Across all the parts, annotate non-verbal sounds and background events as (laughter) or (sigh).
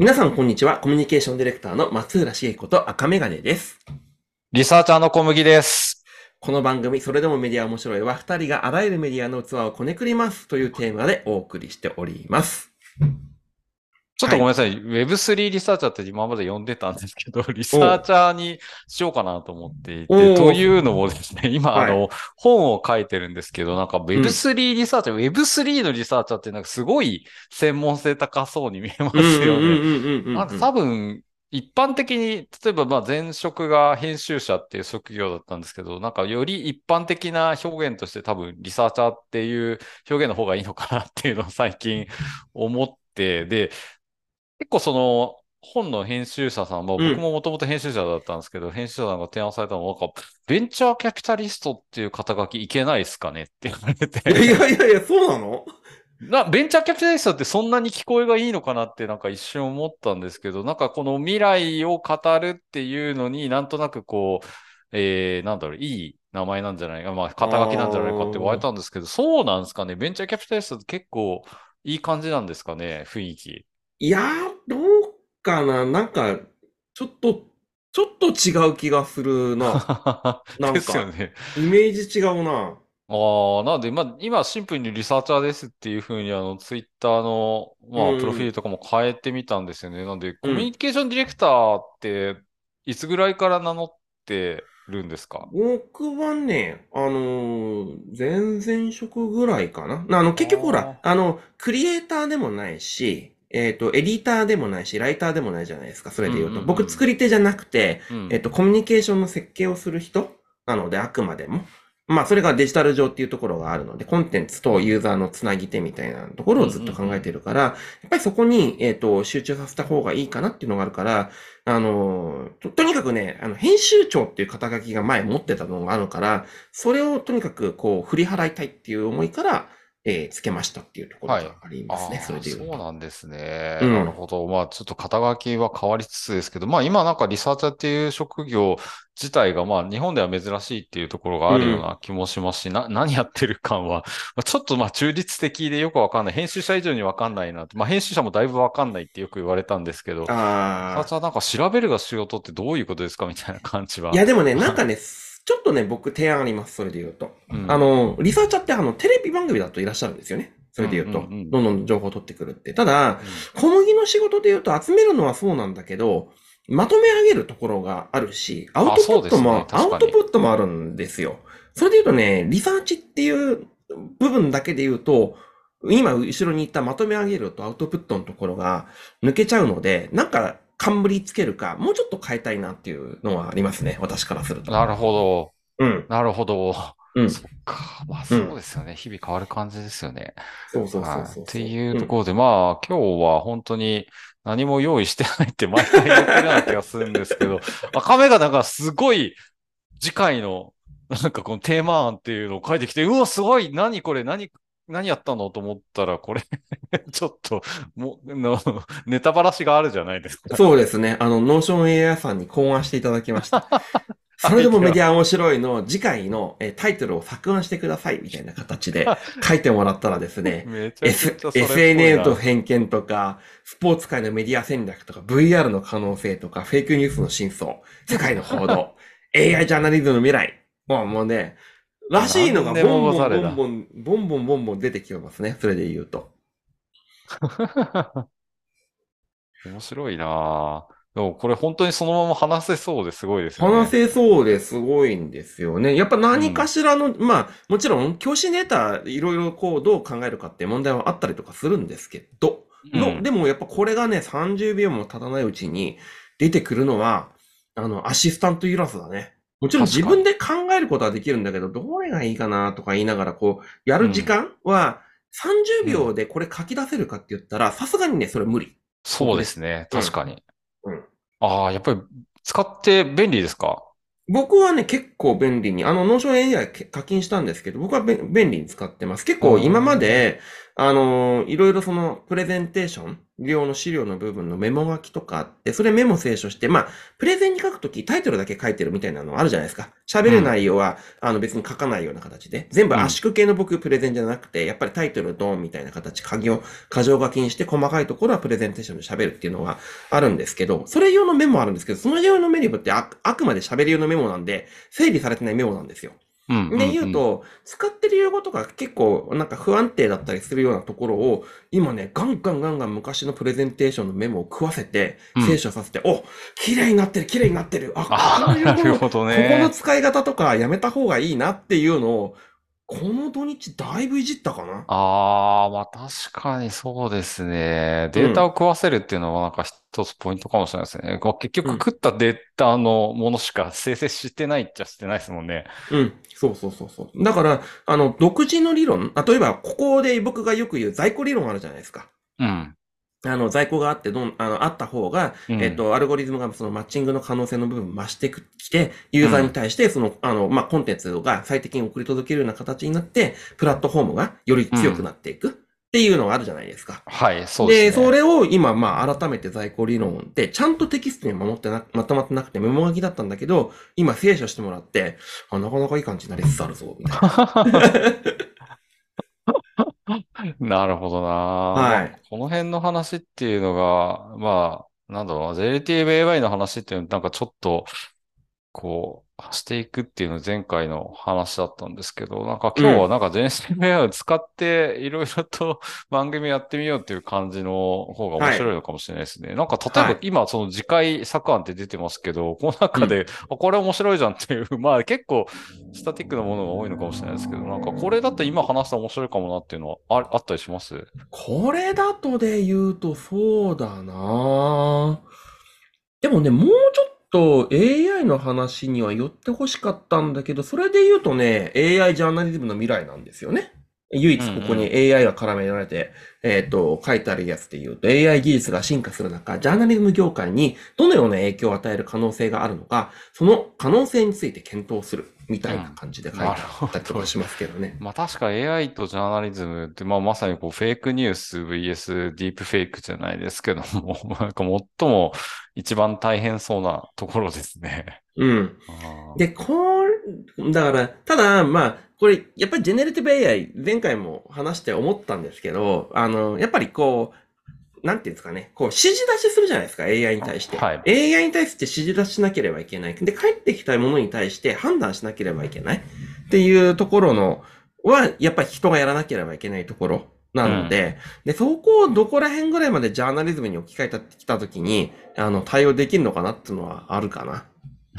皆さん、こんにちは。コミュニケーションディレクターの松浦茂子と赤メガネです。リサーチャーの小麦です。この番組、それでもメディア面白いは、二人があらゆるメディアの器をこねくりますというテーマでお送りしております。ちょっとごめんなさい。Web3 リサーチャーって今まで呼んでたんですけど、リサーチャーにしようかなと思っていて、というのもですね、(laughs) 今、はいあの、本を書いてるんですけど、なんか Web3 リサーチャー、Web3 のリサーチャーってなんかすごい専門性高そうに見えますよね。なんか多分、一般的に、例えばまあ前職が編集者っていう職業だったんですけど、なんかより一般的な表現として多分リサーチャーっていう表現の方がいいのかなっていうのを最近思って、で、結構その本の編集者さん、まあうん僕ももともと編集者だったんですけど、編集者さんが提案されたのは、なんか、ベンチャーキャピタリストっていう肩書きいけないですかねって言われて。いやいやいや、そうなの？な、ベンチャーキャピタリストってそんなに聞こえがいいのかなってなんか一瞬思ったんですけど、なんかこの未来を語るっていうのになんとなくこう、えー、なんだろう、いい名前なんじゃないか、まあ肩書きなんじゃないかって言われたんですけど、そうなんですかね？ベンチャーキャピタリストって結構いい感じなんですかね、雰囲気。いやー、どうかな？なんか、ちょっと、ちょっと違う気がするな。(laughs) なんかですよね。イメージ違うな。ああ、なんで、まあ、今シンプルにリサーチャーですっていうふうに、あの、ツイッターの、まあ、うんプロフィールとかも変えてみたんですよね。なんで、コミュニケーションディレクターって、いつぐらいから名乗ってるんですか？僕はね、あのー前々職ぐらいかな。あの、結局ほら、あの、クリエイターでもないし、えっと、エディターでもないし、ライターでもないじゃないですか、それで言うと。うんうんうん僕、作り手じゃなくて、うんえっと、コミュニケーションの設計をする人なので、あくまでも。まあ、それがデジタル上っていうところがあるので、コンテンツとユーザーのつなぎ手みたいなところをずっと考えてるから、やっぱりそこに、えっと、集中させた方がいいかなっていうのがあるから、あの、と、とにかくね、あの、編集長っていう肩書きが前持ってたのがあるから、それをとにかくこう、振り払いたいっていう思いから、えーつけましたっていうところがありますね、ああそれで。そうなんですね。うんなるほど。まあ、ちょっと肩書きは変わりつつですけど、まあ、今なんかリサーチャーっていう職業自体が、まあ、日本では珍しいっていうところがあるような気もしますし、な、(laughs) 何やってる感は、(laughs) まあちょっとまあ、中立的でよくわかんない。編集者以上にわかんないなって。まあ、編集者もだいぶわかんないってよく言われたんですけど、リサーあチャーなんか調べるが仕事ってどういうことですか？みたいな感じは。あ。いや、でもね、なんかね、(laughs) ちょっとね、僕提案あります、それで言うと。うんあの、リサーチャーってあの、テレビ番組だといらっしゃるんですよね。それで言うと、うんうんうんどんどん情報を取ってくるって。ただ、小麦の仕事で言うと集めるのはそうなんだけど、まとめ上げるところがあるし、アウトプットも、ねアウトプットもあるんですよ。それで言うとね、リサーチっていう部分だけで言うと、今後ろに言ったまとめ上げるとアウトプットのところが抜けちゃうので、なんか冠つけるか、もうちょっと変えたいなっていうのはありますね、私からすると。なるほど。うん。なるほど。うん。そっか。まあ、そうですよね。日々変わる感じですよね。そうそうそうはいそう。っていうところで、まあ、今日は本当に何も用意してないって毎回言ってるような気がするんですけど、(laughs) 赤目がなんかすごい次回のなんかこのテーマ案っていうのを書いてきて、うわ、すごい何これ？何、何やったのと思ったら、これ (laughs) ちょっと、もう、の、ネタばらしがあるじゃないですか。そうですね。あの、 Notion AI さんに考案していただきました。(laughs) それでもメディア面白いの次回のえータイトルを作案してくださいみたいな形で (laughs) 書いてもらったらですね、S ちゃそれっぽいな SNL と偏見とか、スポーツ界のメディア戦略とか、VR の可能性とか、フェイクニュースの真相、世界の報道、AI ジャーナリズムの未来。もうもうね、らしいのがボンボンボンボン、ボンボンボンボン出てきてますね。それで言うと。(laughs) 面白いなぁ。でもこれ本当にそのまま話せそうですごいですよね。話せそうですごいんですよね。やっぱ何かしらの、まあ、もちろん、教師ネタ、いろいろこう、どう考えるかって問題はあったりとかするんですけど、のうんでもやっぱこれがね、30秒も経たないうちに出てくるのは、あの、アシスタントいらずだね。もちろん自分で考えることはできるんだけど、どれがいいかなとか言いながら、こう、やる時間は、30秒でこれ書き出せるかって言ったら、さすがにね、それ無理。そうですね。うん確かに。うんああ、やっぱり使って便利ですか？僕はね、結構便利に、あの、 Notion AI け課金したんですけど、僕はべ便利に使ってます。結構今まで、あのーいろいろそのプレゼンテーション用の資料の部分のメモ書きとかあって、それメモ清書して、まあ、プレゼンに書くときタイトルだけ書いてるみたいなのあるじゃないですか。喋る内容は、あの別に書かないような形で。全部圧縮系の僕プレゼンじゃなくて、やっぱりタイトルドンみたいな形、鍵を、箇条書きにして細かいところはプレゼンテーションで喋るっていうのがあるんですけど、それ用のメモあるんですけど、その用のメモってああくまで喋る用のメモなんで、整理されてないメモなんですよ。うん。で言うと、使ってる用語とか結構なんか不安定だったりするようなところを、今ね、ガンガンガンガン昔のプレゼンテーションのメモを食わせてうん、清書させて、お綺麗になってる、綺麗になってる。あ、あこういうなるこほどの、ここのね。使い方とかやめた方がいいなっていうのを、この土日だいぶいじったかな？ああ、まあ確かにそうですね。データを食わせるっていうのはなんか一つポイントかもしれないですね。こう結局うん食ったデータのものしか生成してないっちゃしてないですもんね。うん。そうそうそうそう。だから、あの、独自の理論、例えば、ここで僕がよく言う在庫理論あるじゃないですか。うん。あの、在庫があって、どん、あの、あった方が、うんえっと、アルゴリズムがそのマッチングの可能性の部分を増してきて、ユーザーに対して、その、あの、まあ、コンテンツが最適に送り届けるような形になって、プラットフォームがより強くなっていくっていうのがあるじゃないですか。はい、そうで、ですね。それを今、まあ、改めて在庫理論って、ちゃんとテキストに守ってな、まとまってなくてメモ書きだったんだけど、今、清書してもらって、あ、なかなかいい感じになりつつあるぞ、みたいな。(laughs) (laughs) なるほどな。はいまあこの辺の話っていうのが、まあ、なんだろうな、JLTV AI の話っていうのなんかちょっと、こう、していくっていうの前回の話だったんですけど、なんか今日はなんか JLTV AI を使っていろいろと (laughs) 番組やってみようっていう感じの方が面白いのかもしれないですね。なんか例えはいば今その次回作案って出てますけど、この中で、あこれ面白いじゃんっていう、(laughs) まあ結構スタティックなものが多いのかもしれないですけど、なんかこれだったら今話したら面白いかもなっていうのはああったりします？これだとで言うとそうだな。でもね、もうちょっとと AI の話には寄って欲しかったんだけど、それで言うとね、AI ジャーナリズムの未来なんですよね。唯一ここに AI が絡められて、えっ、と、書いてあるやつで言うと、AI 技術が進化する中、ジャーナリズム業界にどのような影響を与える可能性があるのか、その可能性について検討する、みたいな感じで書いてあったりとかしますけどね。(laughs) まあ確か AI とジャーナリズムって、まあまさにこうフェイクニュース VS ディープフェイクじゃないですけども、(laughs) なんか最も一番大変そうなところですね。うん。で、これ、だから、ただ、まあ、これ、やっぱりジェネレティブ AI、前回も話して思ったんですけど、あの、やっぱりこう、なんていうんですかね、こう、指示出しするじゃないですか、AI に対して。はい AI に対して指示出ししなければいけない。で、返ってきたものに対して判断しなければいけない。っていうところの、は、やっぱり人がやらなければいけないところなので、で、そこをどこら辺ぐらいまでジャーナリズムに置き換えたきたときに、あの、対応できるのかなっていうのはあるかな。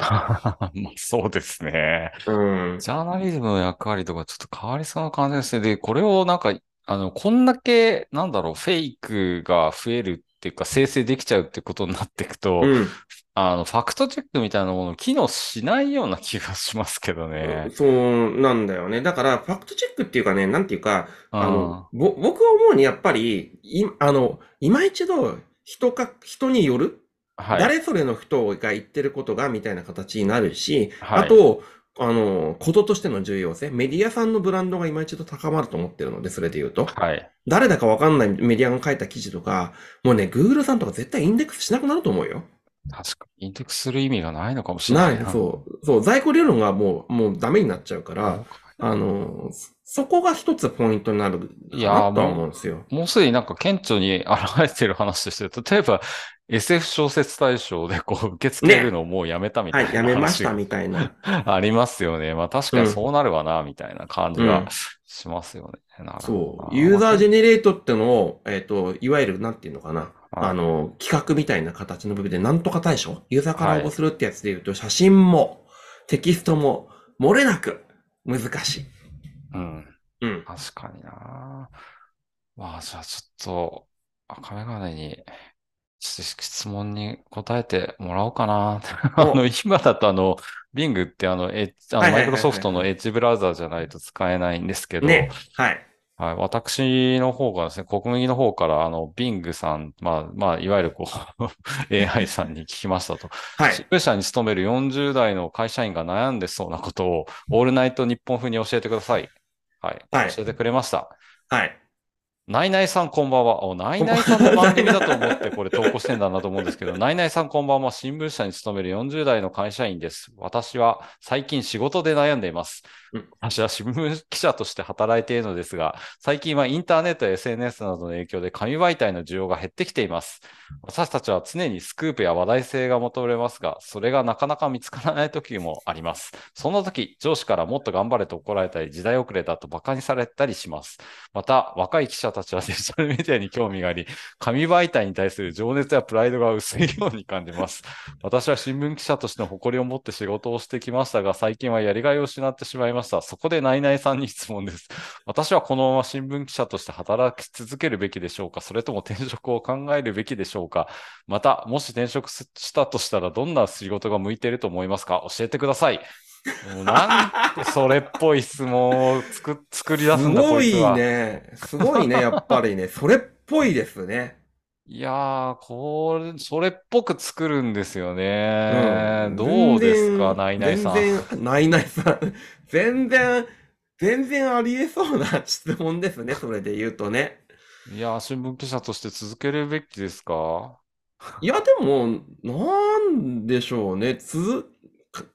(laughs) まあそうですね。うん。ジャーナリズムの役割とかちょっと変わりそうな感じですね。で、これをなんか、あの、こんだけ、なんだろう、フェイクが増えるっていうか、生成できちゃうってことになっていくと、うん。あの、ファクトチェックみたいなもの機能しないような気がしますけどね。そうなんだよね。だから、ファクトチェックっていうかね、なんていうか、あうんの、ぼ、僕は思うにやっぱり、い、あの、今一度、人か、人による、はい。誰それの人が言ってることが、みたいな形になるし、はいあと、あの、こととしての重要性、メディアさんのブランドが今一度高まると思ってるので、それで言うと。はい。誰だかわかんないメディアが書いた記事とか、もうね、Google さんとか絶対インデックスしなくなると思うよ。確かに、インデックスする意味がないのかもしれなないい、そう。そう、在庫理論がもう、もうダメになっちゃうから、あの、そこが一つポイントになるかいやーなとは思うんですよ。もうすでになんか顕著に現れてる話として、例えば SF 小説大賞でこう受け付けるのをもうやめたみたはいい、なやめましたみたいな。(laughs) ありますよね。まあ確かにそうなるわな、みたいな感じうんがしますよね。なるほそう。ユーザージェネレートってのを、えっ、と、いわゆる、なんていうのかな。はいあの、企画みたいな形の部分で、なんとか対象ユーザーから応募するってやつで言うと、写真も、テキストも、漏れなく、難しい。うん。うん。確かにな。まあ、じゃあちょっと、赤メガネに、質問に答えてもらおうかな。(laughs) あの、今だとあの、Bing ってあの、エッジあのマイクロソフトのエッジブラウザーじゃないと使えないんですけど、ね。はい。はい、私の方がですね、国民の方から、あの、Bing さん、まあ、まあ、いわゆるこう、(laughs) AI さんに聞きましたと。はい。新聞社に勤める40代の会社員が悩んでそうなことを、オールナイト日本風に教えてください。はい。はい教えてくれました。はい。ナイナイさんこんばんは。お、ナイナイさんの番組だと思って (laughs) これ投稿してんだなと思うんですけど、ナイナイさんこんばんは。新聞社に勤める40代の会社員です。私は最近仕事で悩んでいますうん。私は新聞記者として働いているのですが、最近はインターネットや SNS などの影響で紙媒体の需要が減ってきています。私たちは常にスクープや話題性が求められますが、それがなかなか見つからない時もあります。そんな時、上司からもっと頑張れと怒られたり、時代遅れだと馬鹿にされたりします。また、若い記者たちはデジタルメディアに興味があり、紙媒体に対する情熱やプライドが薄いように感じます。(laughs) 私は新聞記者としての誇りを持って仕事をしてきましたが、最近はやりがいを失ってしまいました。そこでナイナイさんに質問です。私はこのまま新聞記者として働き続けるべきでしょうか？それとも転職を考えるべきでしょうか？また、もし転職したとしたらどんな仕事が向いていると思いますか？教えてください。もうなんてそれっぽい質問を作 (laughs) 作り出すすんだ、こごい。ね。すごいね、(laughs) やっぱりね。それっぽいですね。いやー、これ、それっぽく作るんですよね。うんどうですか、ナイナイさん。全然、ナイナイさん。全然、全然ありえそうな (laughs) 質問ですね、それで言うとね。いやー、新聞記者として続けるべきですか？いや、でも、なんでしょうね。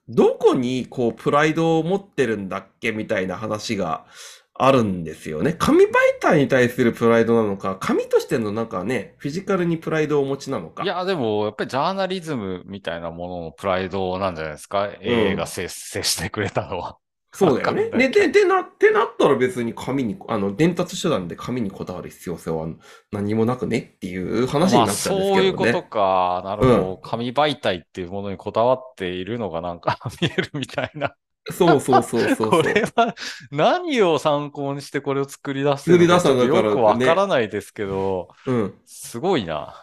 どこにこう、プライドを持ってるんだっけみたいな話があるんですよね。紙媒体に対するプライドなのか、紙としてのなんかね、フィジカルにプライドをお持ちなのか。いや、でも、やっぱりジャーナリズムみたいなもののプライドなんじゃないですか ?A が接接してくれたのは。そうだよね。で、で、でな、ってなったら別に紙に、あの、伝達手段で紙にこだわる必要性は何もなくねっていう話にまあ、なっちゃうんですそういうことけどね。か。なるほど。紙媒体っていうものにこだわっているのがなんか (laughs) 見えるみたいな。そうそうそうそうそう。これは何を参考にしてこれを作り出して作りるのかよくわからないですけど、うん。すごいな。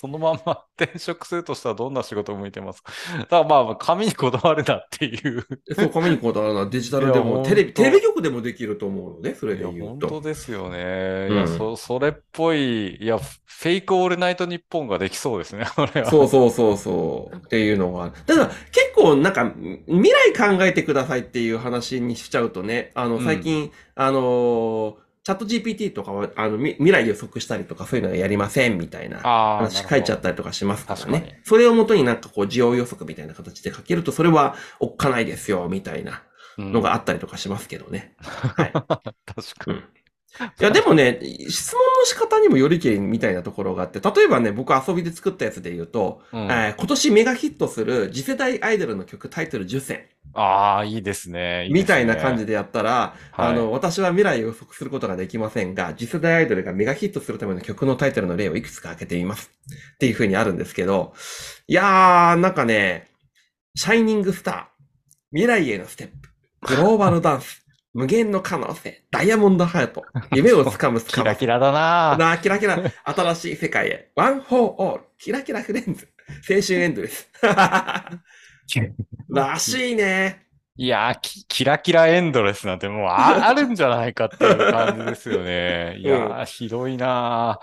そのまんま転職するとしたらどんな仕事向いてますか？(laughs) だからまあ、紙にこだわるなっていう。(laughs) そう、紙にこだわるのはデジタルでも、テレビ、テレビ局でもできると思うのね、それで言う本と。当ですよね。うんいや、そ、それっぽい、いや、フェイクオールナイトニッポンができそうですね、(laughs) これは。そうそうそうそう。っていうのが。ただ、結構なんか、未来考えてくださいっていう話にしちゃうとね、あの、うん最近、あのーチャット GPT とかは、あの、み未来予測したりとかそういうのはやりませんみたいな話書いちゃったりとかしますからね。それをもとになんかこう、需要予測みたいな形で書けると、それはおっかないですよ、みたいなのがあったりとかしますけどね。はい。う (laughs) ん確かに。いや、でもね、質問の仕方にもよりけりみたいなところがあって、例えばね、僕遊びで作ったやつで言うと、うん。えー今年メガヒットする次世代アイドルの曲タイトル10選。ああ、いいですね。みたいな感じででやったら、はい。あの、私は未来を予測することができませんが、次世代アイドルがメガヒットするための曲のタイトルの例をいくつか開けてみます。っていう風にあるんですけど、いやー、なんかね、 Shining Star、未来へのステップ、 Global Dance、無限の可能性、 Diamond Heart、夢をつかむつキかむラキラだな。なあ、キラキラ、新しい世界へ、 One for All、キラキラフレンズ、青春エンドレス。(laughs) らしいね。いやーキ、キラキラエンドレスなんてもうああるんじゃないかっていう感じですよね。いやー、ひどいな。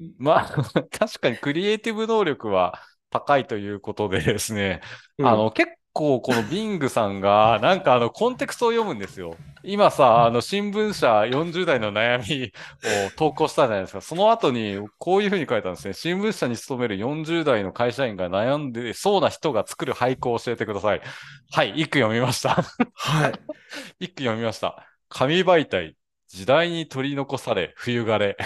ーまあ、(laughs) 確かにクリエイティブ能力は高いということでですね、うん。あの、結構このビングさんが、なんかあの、コンテクストを読むんですよ。今さ、あの、新聞社40代の悩みを投稿したじゃないですか。その後に、こういうふうに書いたんですね。新聞社に勤める40代の会社員が悩んでそうな人が作る俳句を教えてください。はい、一句読みました。はい。(laughs) 一句読みました。紙媒体、時代に取り残され、冬枯れ。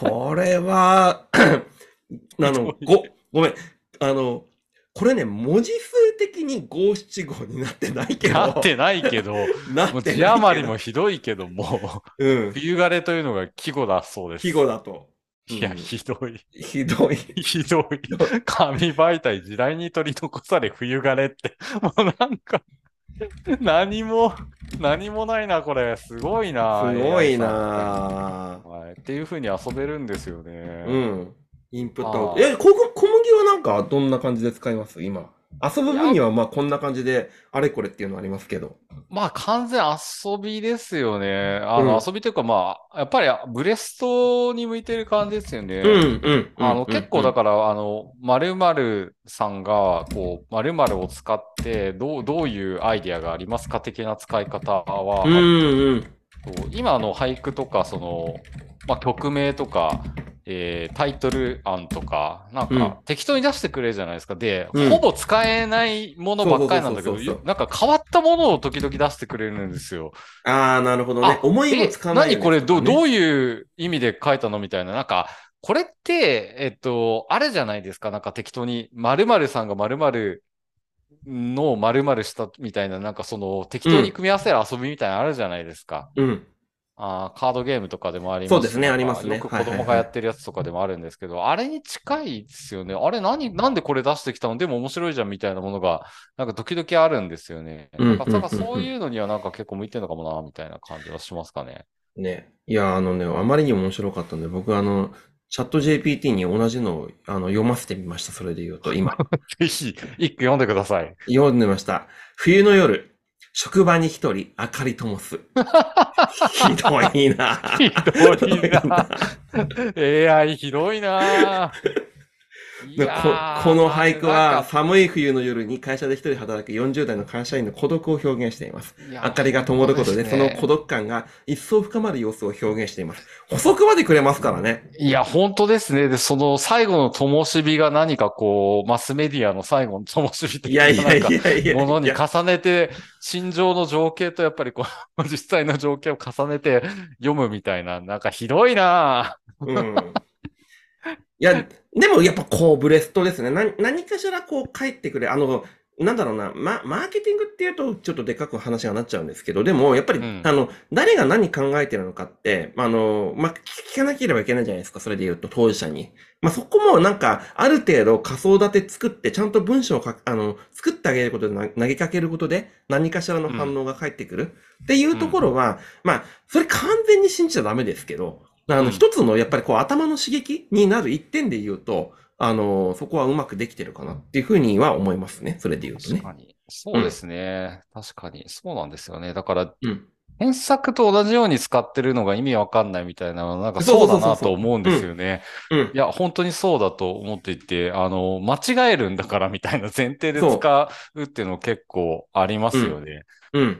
これは、(laughs) あの、ご、ごめん。あの、これね、文字数的に五七五になってないけど。なってないけど、(laughs) なって字余りもひどいけども、うん。冬枯れというのが季語だそうです。季語だと。いや、うんひどい。ひどい。ひどい。(laughs) 紙媒体、時代に取り残され、冬枯れって。もうなんか、何も、何もないな、これ。すごいな。すごいなぁ。はい。っていう風に遊べるんですよね。うん。インプットアウト。え、小小麦はなんかどんな感じで使います？今。遊ぶ分にはまあこんな感じで、あれこれっていうのありますけど。まあ完全遊びですよね。あの、うん遊びというかまあ、やっぱりブレストに向いてる感じですよね。うん、うん。あの、結構だかから、あの、〇〇さんが、こう、〇〇を使って、どう、どういうアイディアがありますか的な使い方は、うん、うん。と今の俳句とか、その、まあ、曲名とか、えータイトル案とか、なんうんか適当に出してくれるじゃないですか。で、うんほぼ使えないものばっかりなんだけどなんか変わったものを時々出してくれるんですよ。ああ、なるほどねあ。思いもつかない、え何これどう、どうういう意味で書いたのみたいな。なんか、これって、えっと、あれじゃないですか。なんか適当に、〇〇さんが〇〇の〇〇したみたいな、なんかその、適当に組み合わせる遊びみたいなのあるじゃないですか。うん。あーカードゲームとかでもありますしそうですねありますねよく子供がやってるやつとかでもあるんですけど、あれに近いですよね。あれ何、なんでこれ出してきたの？でも面白いじゃんみたいなものが、なんか時々あるんですよね。うんなんかそういうのにはなんか結構向いてるのかもな、みたいな感じはしますかね。ね。いや、あのね、あまりにも面白かったんで、僕あの、チャット GPT に同じのをあの読ませてみました。それで言うと、今。(laughs) ぜひ、一句読んでください。読んでました。冬の夜、職場に一人、明かり灯す。(laughs) ひどいな (laughs) ひどいな。AI ひどいな。ここの俳句は寒い冬の夜に会社で一人働く40代の会社員の孤独を表現しています。明かりが灯ることで、その孤独感が一層深まる様子を表現しています。補足までくれますからね。いや、本当ですね。で、その最後の灯火が何かこう、マスメディアの最後の灯火的な。ものに重ねて、心情の情景とやっぱりこう、(laughs) 実際の情景を重ねて読むみたいな、なんかひどいなうん。いや、でもやっぱこう、ブレストですね。何、何かしらこう返ってくれ。あの、なんだろうな、ま、マーケティングっていうとちょっとでかく話がなっちゃうんですけど、でもやっぱり、うんあの、誰が何考えてるのかって、あの、ま聞かなければいけないじゃないですか。それで言うと、当事者に。まあ、そこもなんか、ある程度仮想立て作って、ちゃんと文章を書く、あの、作ってあげることでな投げかけることで、何かしらの反応が返ってくる。っていうところは、まあ、それ完全に信じちゃダメですけど、あの、うん一つのやっぱりこう頭の刺激になる一点で言うと、あの、そこはうまくできてるかなっていうふうには思いますね。それで言うとね。確かに。そうですね。確かに。そうなんですよね。だから、うん。検索と同じように使ってるのが意味わかんないみたいなのは、なんかそそううだなと思うんですよね。うん。いや、本当にそうだと思っていて、あの、間違えるんだからみたいな前提で使うっていうの結構ありますよね。うん。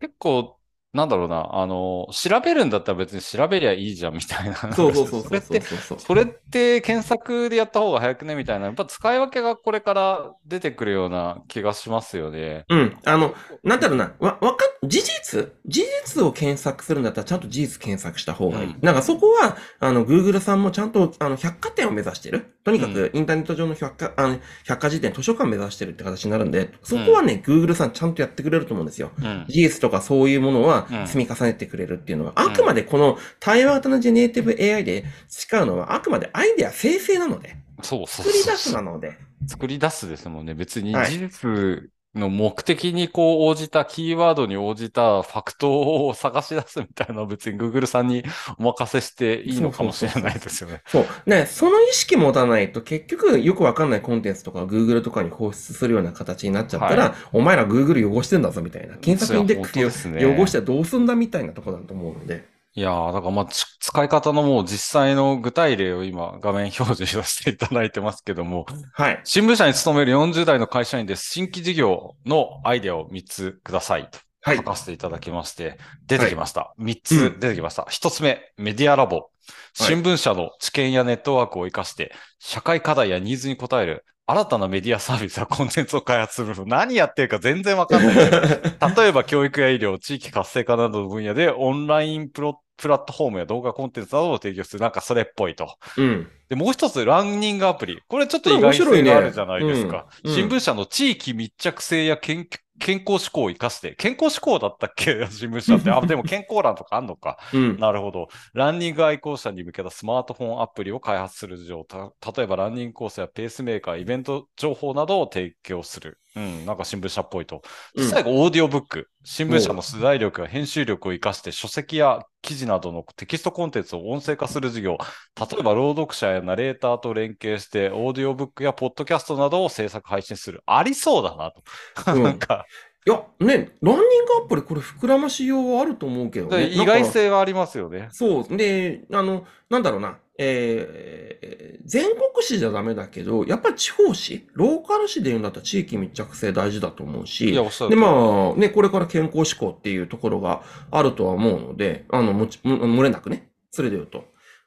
結構、なんだろうな、あの、調べるんだったら別に調べりゃいいじゃんみたいな。そうそうそうそうそれって、それって検索でやった方が早くねみたいな、やっぱ使い分けがこれから出てくるような気がしますよね。うん。あの、なんだろうな、わ、わかっ、事実？事実を検索するんだったらちゃんと事実検索した方がいい。うんなんかそこは、あの、Google さんもちゃんと、あの、百貨店を目指してる。とにかうく、インターネット上の百貨、あの、百科事典、図書館目指してるって形になるんで、そこはね、Google さんちゃんとやってくれると思うんですよ。うん。事実とかそういうものはうん積み重ねてくれるっていうのは、あくまでこの対話型のジェネレーティブ AI で使うのは、あくまでアイデア生成なので、そうそうそう。作り出すなので、作り出すですもんね。別にはい事実の目的にこう応じた、キーワードに応じたファクトを探し出すみたいなのは別に Google さんにお任せしていいのかもしれないですよね。そう。ね、その意識持たないと結局よくわかんないコンテンツとか Google とかに放出するような形になっちゃったら、はお前ら Google 汚してんだぞみたいな。検索インデックス汚してどうすんだみたいなところだと思うので。いやー、だからまあ、ち使い方のもう実際の具体例を今画面表示させていただいてますけども、はい。新聞社に勤める40代の会社員です。新規事業のアイデアを3つくださいとはい書。かせていただきまして、出てきました。3うつん出てきました。1つ目、メディアラボ。新聞社の知見やネットワークを活かして、社会課題やニーズに応える新たなメディアサービスやコンテンツを開発する。何やってるか全然わかんない。(laughs) 例えば教育や医療、地域活性化などの分野でオンラインプロプラットフォームや動画コンテンツなどを提供する。なんかそれっぽいと。うん。で、もう一つ、ランニングアプリ。これちょっと意外性があるじゃないですか。面白いねうん新聞社の地域密着性や健健康志向を生かして、健康志向だったっけ？(laughs) 新聞社って。あ、(laughs) でも健康欄とかあんのか。うん。なるほど。ランニング愛好者に向けたスマートフォンアプリを開発する上、た例えばランニングコースやペースメーカー、イベント情報などを提供する。うん、なんか新聞社っぽいと。うん最後、オーディオブック。新聞社の取材力や編集力を活かして書籍や記事などのテキストコンテンツを音声化する事業。例えば、朗読者やナレーターと連携して、オーディオブックやポッドキャストなどを制作配信する。ありそうだなと。うん (laughs) なんか、いや、ね、ランニングアプリこれ膨らましようはあると思うけどね。意外性はありますよね。そう。で、あの、なんだろうな。えー、全国紙じゃダメだけど、やっぱり地方紙ローカル紙で言うんだったら地域密着性大事だと思うし、で、まあ、ね、これから健康志向っていうところがあるとは思うので、あの、もち、も漏れなくね。それで言うと。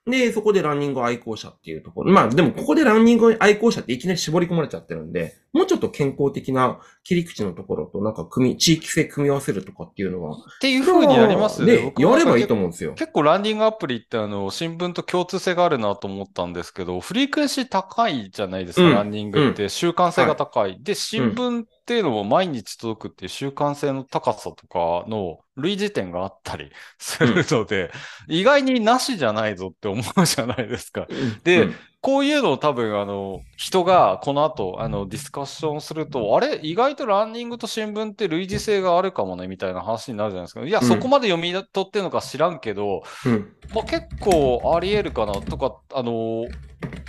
で、そこでランニング愛好者っていうところ。まあ、でもここでランニング愛好者っていきなり絞り込まれちゃってるんで、もうちょっと健康的な切り口のところと、なんか組み、地域性組み合わせるとかっていうのは、っていう風になりますよね。やればいいと思うんですよ。結構ランニングアプリってあの、新聞と共通性があるなと思ったんですけど、フリークエンシー高いじゃないですか、うんランニングって。習慣性が高い。で、新聞っていうのも毎日届くっていう習慣性の高さとかの類似点があったり (laughs) するので、意外になしじゃないぞって思うじゃないですか。でうんこういうのを多分、あの、人がこの後、あの、ディスカッションすると、あれ？意外とランニングと新聞って類似性があるかもねみたいな話になるじゃないですか。いや、うんそこまで読み取ってるのか知らんけど、うん。まあ、結構あり得るかなとか、あの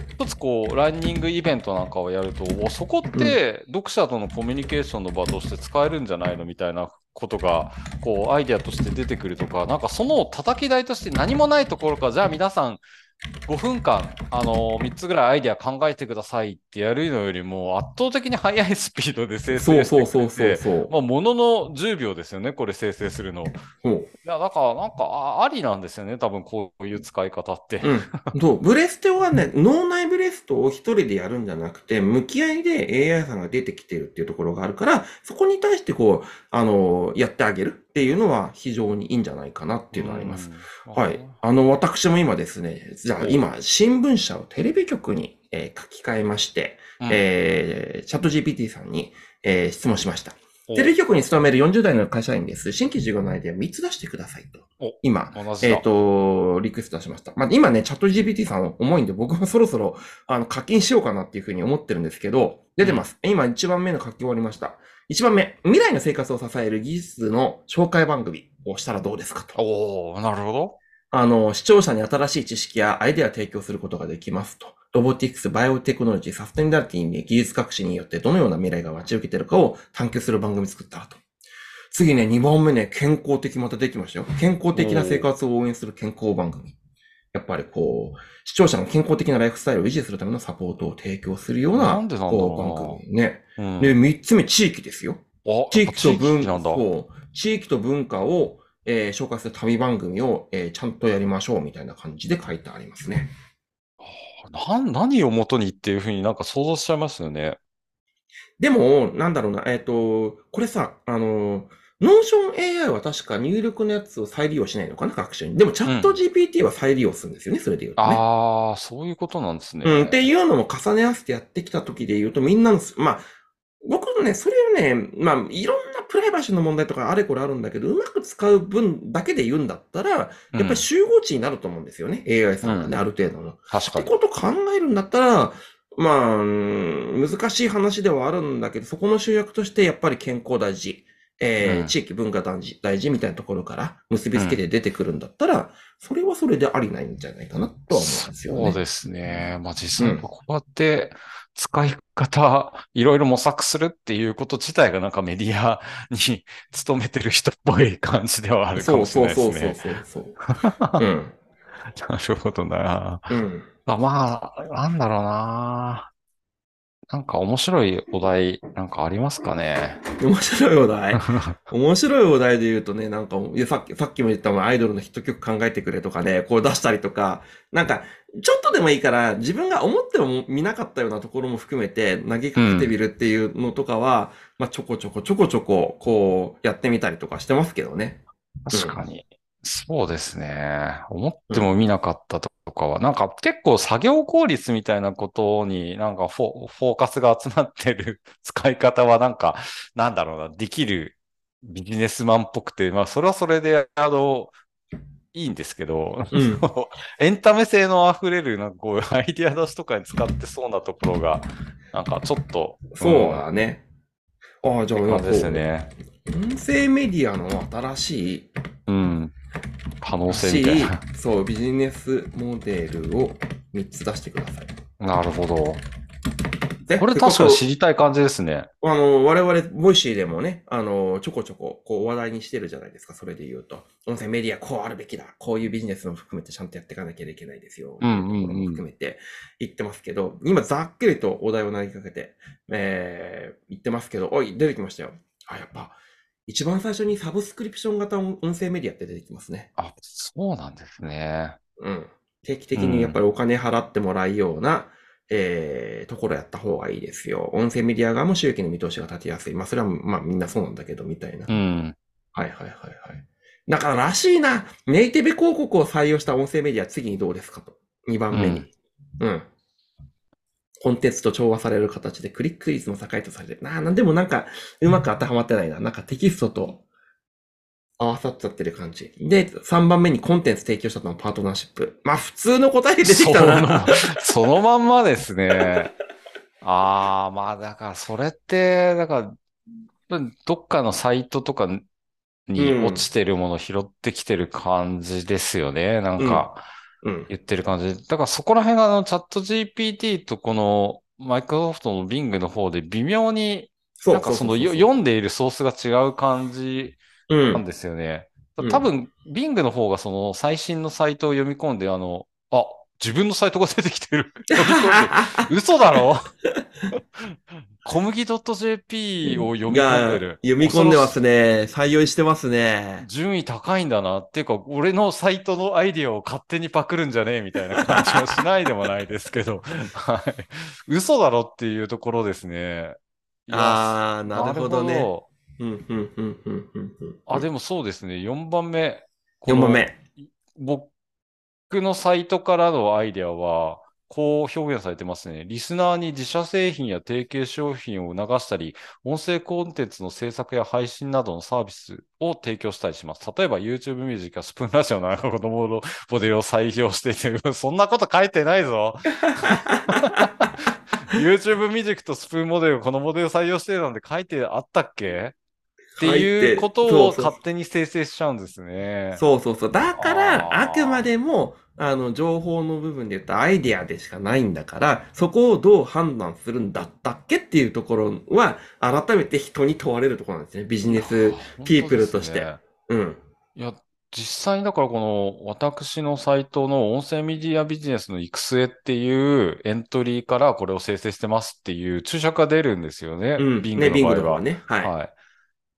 一つこう、ランニングイベントなんかをやると、おそこって読者とのコミュニケーションの場として使えるんじゃないのみたいなことが、こう、アイデアとして出てくるとか、なんかその叩き台として何もないところから、じゃあ皆さん、5分間、あの3つぐらいアイデア考えてくださいってやるのよりも、圧倒的に速いスピードで生成してそうくれて、そうそうそう。まあ、ものの10秒ですよね、これ生成するの。そういや、だから、なんか、あありなんですよね、多分こういう使い方って。うん。そう、ブレステはね、脳内ブレストを一人でやるんじゃなくて、向き合いで AI さんが出てきてるっていうところがあるから、そこに対してこう、あの、やってあげるっていうのは非常にいいんじゃないかなっていうのがあります。うん。はい。あの、私も今ですね、じゃあお今、新聞社をテレビ局に、えー書き換えまして、うんえー、チャット GPT さんに、えー質問しました。おテレビ局に勤める40代の会社員です。新規事業のアイデア3つ出してくださいとお。今。えっ、と、リクエストしました。まあ、今ね、 ChatGPT さん重いんで、僕はそろそろ、あの、課金しようかなっていうふうに思ってるんですけど、出てます。今1番目の書き終わりました。1番目、未来の生活を支える技術の紹介番組をしたらどうですかと。おおなるほど。あの、視聴者に新しい知識やアイデアを提供することができますと。ロボティクス、バイオテクノロジー、サステナビリティに技術革新によってどのような未来が待ち受けているかを探求する番組作ったらと。次ね、2番目ね、健康的またできましたよ。健康的な生活を応援する健康番組。やっぱりこう、視聴者の健康的なライフスタイルを維持するためのサポートを提供するような、なんでなんだろうなこう番組ね。うん。で、3つ目、地域ですよ。あ地域と文なんだ。そう地域と文化を、えー紹介する旅番組を、えーちゃんとやりましょうみたいな感じで書いてありますね。なん何を元にっていうふうになんか想像しちゃいますよね。でも、なんだろうな、えっ、と、これさ、あの、 Notion AI は確か入力のやつを再利用しないのかな、学習に。でもチャット GPT は再利用するんですよね、それで言うとね。ああ、そういうことなんですね。うん、っていうのも重ね合わせてやってきた時で言うと、みんなのす、まあ、僕のね、それをね、まあ、いろんなプライバシーの問題とかあれこれあるんだけど、うまく使う分だけで言うんだったら、やっぱり集合値になると思うんですよね、AI さんがね、うんある程度の。確かに。ってことを考えるんだったら、まあ、うん難しい話ではあるんだけど、そこの集約としてやっぱり健康大事、えーうん地域文化大事、大事みたいなところから結びつけて出てくるんだったら、それはそれでありないんじゃないかなとは思うんですよね。そうですね。まあ実際こうやって使い方、いろいろ模索するっていうこと自体がなんかメディアに (laughs) 勤めてる人っぽい感じではあるかそうもしれそうないですね。そうそうそうそう。(laughs) うん。なるほどな。うん。あまあ、なんだろうな。なんか面白いお題なんかありますかね？(laughs) 面白いお題？(laughs) 面白いお題で言うとね、なんか、いやさっき、さっきも言ったもんアイドルのヒット曲考えてくれとかね、こう出したりとか、なんか、ちょっとでもいいから、自分が思っても見なかったようなところも含めて、投げかけてみるっていうのとかは、まあ、ちょこちょこちょこちょこ、こう、やってみたりとかしてますけどね。確かに。そうですね。思っても見なかったとかは、なんか結構作業効率みたいなことになんかフォフォーカスが集まってる (laughs) 使い方はなんか、なんだろうな、できるビジネスマンっぽくて、まあそれはそれで、あの、いいんですけど、うん (laughs) エンタメ性の溢れる、なんかこういうアイディア出しとかに使ってそうなところが、なんかちょっと、そうだね。ああ、じゃあ、ですね。音声メディアの新しいうん。可能性しみたいな。そう、ビジネスモデルを3つ出してください。なるほど。でこれ確かに知りたい感じですね。あの、我々、ボイシーでもね、あの、ちょこちょこ、こう、話題にしてるじゃないですか、それで言うと。音声メディア、こうあるべきだ。こういうビジネスも含めてちゃんとやっていかなきゃいけないですよ。うんうんうんも含めて言ってますけど、今、ざっくりとお題を投げかけて、えー、言ってますけど、おい、出てきましたよ。あ、やっぱ、一番最初にサブスクリプション型音声メディアって出てきますね。あ、そうなんですね。うん。定期的にやっぱりお金払ってもらうような、えー、ところやった方がいいですよ。音声メディア側も収益の見通しが立てやすい。まあ、それは、まあ、みんなそうなんだけど、みたいな。うん。はいはいはいはい。だかららしいな。ネイティブ広告を採用した音声メディア、次にどうですかと。2番目に。うん。コンテンツと調和される形でクリック率も高いとされてる。なあ、なんでもなんか、うまく当てはまってないな。なんかテキストと合わさっちゃってる感じ。で、3番目にコンテンツ提供したのパートナーシップ。まあ、普通の答えで出てきたな。(laughs) そのまんまですね。ああ、まあだからそれって、だから、どっかのサイトとかに落ちてるもの拾ってきてる感じですよね。なんかうん。言ってる感じ。だからそこら辺があのチャット GPT とこのマイクロソフトの Bing の方で微妙になんかその読んでいるソースが違う感じうん。なんですよね。うん多分、Bing の方がその最新のサイトを読み込んで、あの、あ、自分のサイトが出てきてる。(laughs) 嘘だろ？小麦 .jp を読み込んでる。読み込んでますね。採用してますね。順位高いんだな。っていうか、俺のサイトのアイディアを勝手にパクるんじゃねえみたいな感じもしないでもないですけど。はい。嘘だろっていうところですね。あー、なるほどね。どうん、うん、うん、うん、うん。うんあ、でもそうですね。4番目。この4番目。僕のサイトからのアイデアは、こう表現されてますね。リスナーに自社製品や提携商品を促したり、音声コンテンツの制作や配信などのサービスを提供したりします。例えば YouTube ミュージックやスプーンラジオの子供のモデルを採用していて、(laughs) そんなこと書いてないぞ。YouTube ミュージックとスプーンモデル、このモデルを採用してるなんて書いてあったっけ？っていうことを勝手に生成しちゃうんですね。そうそうそう。だから、あくまでも、あの、情報の部分で言ったアイデアでしかないんだから、そこをどう判断するんだったっけっていうところは、改めて人に問われるところなんですね。ビジネス。ピープルとしてねうん。いや、実際にだからこの私のサイトの音声メディアビジネスの育成っていうエントリーからこれを生成してますっていう注釈が出るんですよね。うん。ビンね、ビングの場合は。グの方はね。はい。はい。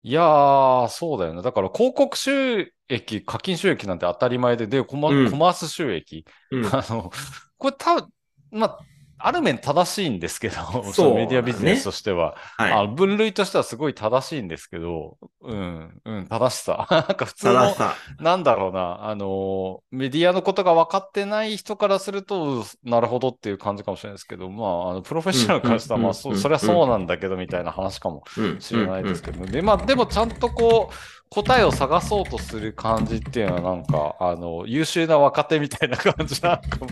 いやー、そうだよね。だから広告収益、課金収益なんて当たり前で、で、コマ,、うんコマース収益。うん。あの、これ多分、まあ、ある面正しいんですけど、そメディアビジネスとしては。はい。あ分類としてはすごい正しいんですけど、うん、うん、正しさ。(laughs) なんか普通の。なんだろうな、あの、メディアのことが分かってない人からすると、なるほどっていう感じかもしれないですけど、まあ、あのプロフェッショナルからしたら、まあ、そそりゃそうなんだけど、みたいな話かもうん。しれないですけど、で、まあ、でもちゃんとこう、答えを探そうとする感じっていうのはなんか、あの、優秀な若手みたいな感じなのかも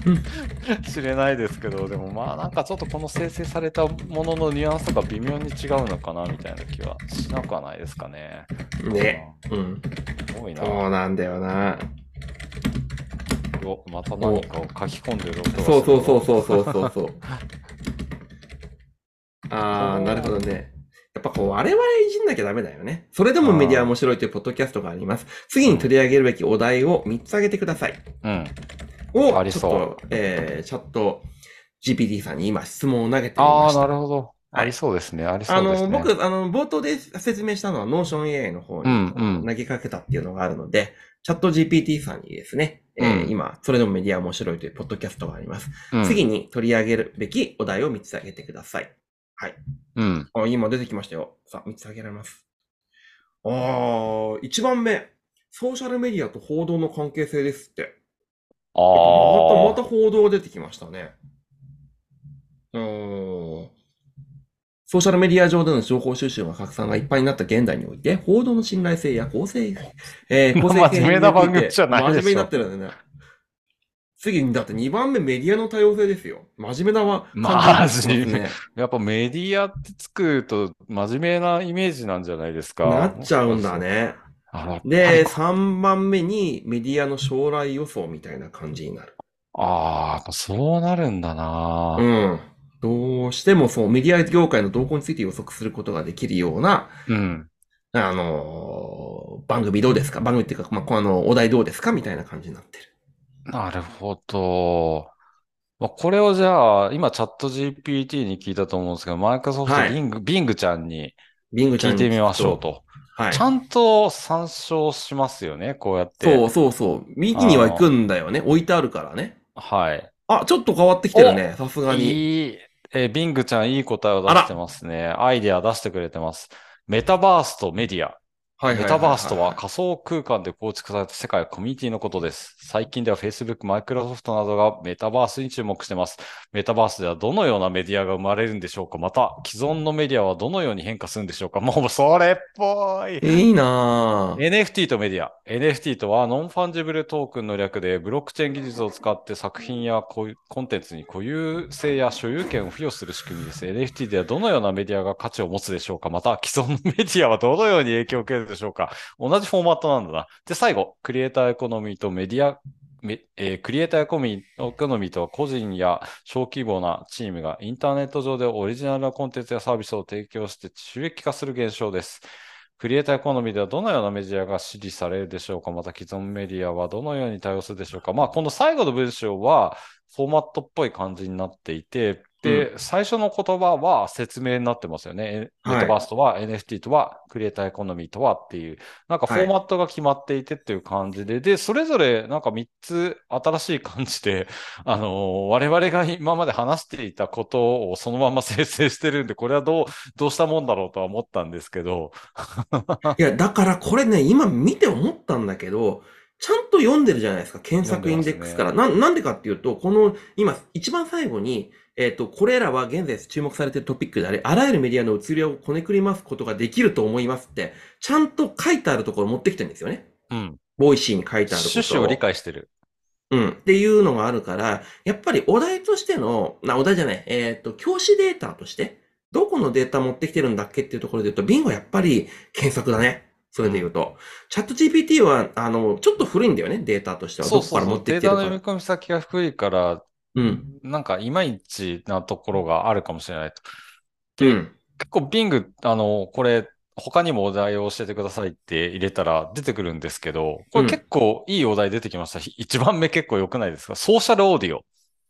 しれないですけど、でもまあなんかちょっとこの生成されたもののニュアンスとか微妙に違うのかなみたいな気はしなくはないですかね。うん。ね。うん。うん。すごいな。そうなんだよな。おまた何かを書き込んでる音がそうそうそうそうそうそうそう。ああ、なるほどね。やっぱこう、我々いじんなきゃダメだよね。それでもメディア面白いというポッドキャストがあります。次に取り上げるべきお題を3つ挙げてください。うん。を、ありそうちょっと、えー、チャット GPT さんに今質問を投げてみああ、ました。なるほど。はいありそうですね。ありそあうですね。の、僕、あの、冒頭で説明したのは Notion AI の方にうんうん投げかけたっていうのがあるので、チャット GPT さんにですね、えーうん今、それでもメディア面白いというポッドキャストがあります。うん、次に取り上げるべきお題を3つ挙げてください。うん。あ、今出てきましたよ。さあ、3つ挙げられます。あー、1番目。ソーシャルメディアと報道の関係性ですって。あまた、またあ。報道が出てきましたね。うーん。ソーシャルメディア上での情報収集が拡散がいっぱいになった現代において、報道の信頼性や公正、えー、(laughs) 公正真面目な番組じゃないでしょ真面目になってるんだね。次に、だって2番目メディアの多様性ですよ。真面目なは、マジ感じですね。やっぱメディアってつくと真面目なイメージなんじゃないですか。なっちゃうんだ。ね。あで、3番目にメディアの将来予想みたいな感じになる。ああ、そうなるんだな。うん。どうとしても、そう、メディア業界の動向について予測することができるような、うん。あのー番組どうですか？番組っていうか、まあ、このお題どうですか？みたいな感じになってる。なるほど。まあ、これをじゃあ、今チャット GPT に聞いたと思うんですけど、マイクロソフトはいビング、ビングちゃんにビングちゃんに聞いてみましょう。と。はいち。ゃんと参照しますよね、こうやって。そうそうそう。右には行くんだよね。置いてあるからね。はい。あ、ちょっと変わってきてるね。さすがに。いい、えービングちゃんいい答えを出してますね。アイデア出してくれてます。メタバースとメディア。はいはいはいメタバースとは仮想空間で構築された世界コミュニティのことです。最近では Facebook、Microsoft などがメタバースに注目しています。メタバースではどのようなメディアが生まれるんでしょうかまた、既存のメディアはどのように変化するんでしょうかもうそれっぽい。いいなぁ。NFT とメディア。NFT とは non-fungible token の略で、ブロックチェーン技術を使って作品やココンテンツに固有性や所有権を付与する仕組みです。NFT ではどのようなメディアが価値を持つでしょうかまた、既存のメディアはどのように影響を受けるでしょうか同じフォーマットなんだな。で、最後、 creator economy とメディア、えークリエイターエコミーエコノミーとは個人や小規模なチームがインターネット上でオリジナルなコンテンツやサービスを提供して収益化する現象です。クリエイターエコノミーではどのようなメディアが支持されるでしょうかまた既存メディアはどのように対応するでしょうかまあ、この最後の文章はフォーマットっぽい感じになっていて、で、最初の言葉は説明になってますよね。はい。メタバースとは、NFT とは、クリエイターエコノミーとはっていう、なんかフォーマットが決まっていてっていう感じで、で、それぞれなんか3つ新しい感じで、(laughs) あのー我々が今まで話していたことをそのまま生成してるんで、これはどう、どうしたもんだろうとは思ったんですけど、(laughs) いや、だからこれね、今見て思ったんだけど、ちゃんと読んでるじゃないですか、検索インデックスから。な、なんでかっていうと、この、今、一番最後に、えっ、と、これらは現在注目されているトピックであり、あらゆるメディアの移りをこねくりますことができると思いますって、ちゃんと書いてあるところ持ってきてるんですよね。うん。ボイシーに書いてあること趣旨を理解してる。うん。っていうのがあるから、やっぱりお題としての、な、お題じゃない、えっ、と、教師データとして、どこのデータ持ってきてるんだっけっていうところで言うと、ビンゴはやっぱり検索だね。それで言うと。 ChatGPT は、あの、ちょっと古いんだよね、データとしては。そうそうそう。どこから持ってきてるかデータの読み込み先が低いから、うん。なんかいまいちなところがあるかもしれないと。うん。結構 Bing、あの、これ、他にもお題を教えてくださいって入れたら出てくるんですけど、これ結構いいお題出てきました。一番目結構良くないですか？ソーシャルオーディオ。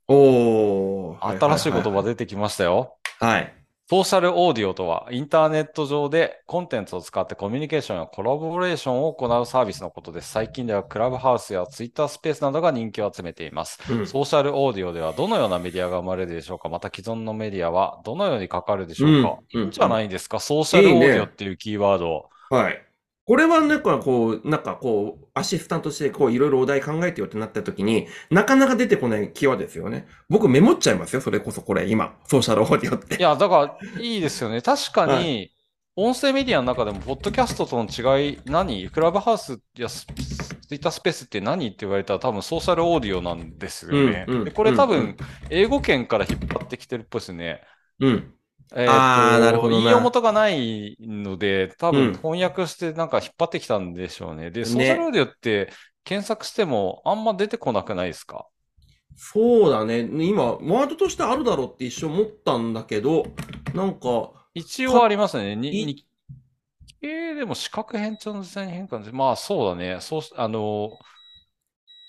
おー。新しい言葉出てきましたよ。はい。ソーシャルオーディオとは、インターネット上でコンテンツを使ってコミュニケーションやコラボレーションを行うサービスのことです。最近ではクラブハウスやツイッタースペースなどが人気を集めています。うん。ソーシャルオーディオではどのようなメディアが生まれるでしょうかまた既存のメディアはどのようにかかるでしょうか、うんいいんじゃないですかソーシャルオーディオっていうキーワード。はい。これはなんかこう、なんかこう、アシスタントしてこう、いろいろお題考えてよってなった時に、なかなか出てこないキーワードですよね。僕メモっちゃいますよ、それこそこれ、今。ソーシャルオーディオって。いや、だからいいですよね。確かはに、音声メディアの中でも、ポッドキャストとの違い、何？クラブハウスやスツイッタースペースって何って言われたら多分ソーシャルオーディオなんですよね。うんうんでこれ多分、うん英語圏から引っ張ってきてるっぽいですね。うん。えーあなるほどな言いよう元がないので、多うん分翻訳してなんか引っ張ってきたんでしょうね。で、ねソーシャルオーディオって検索してもあんま出てこなくないですか？そうだね。今、ワードとしてあるだろうって一瞬思ったんだけど、なんか、一応ありますね。日経でも視覚変調の時代に変化のまあそうだね。そうあの、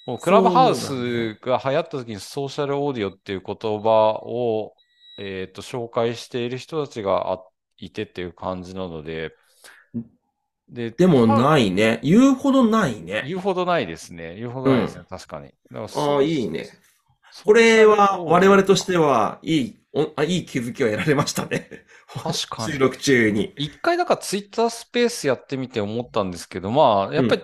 もうクラブハウスが流行った時にソーシャルオーディオっていう言葉を、えっと、紹介している人たちがあいてっていう感じなので、で、でもまあないね。言うほどないね。言うほどないですね。言うほどないですね。確かに。だからああ、いいね。ソこれは我々としては、いい、おあいい気づきを得られましたね。確かに (laughs) 収録中に。一回だからツイッタースペースやってみて思ったんですけど、まあ、やっぱり、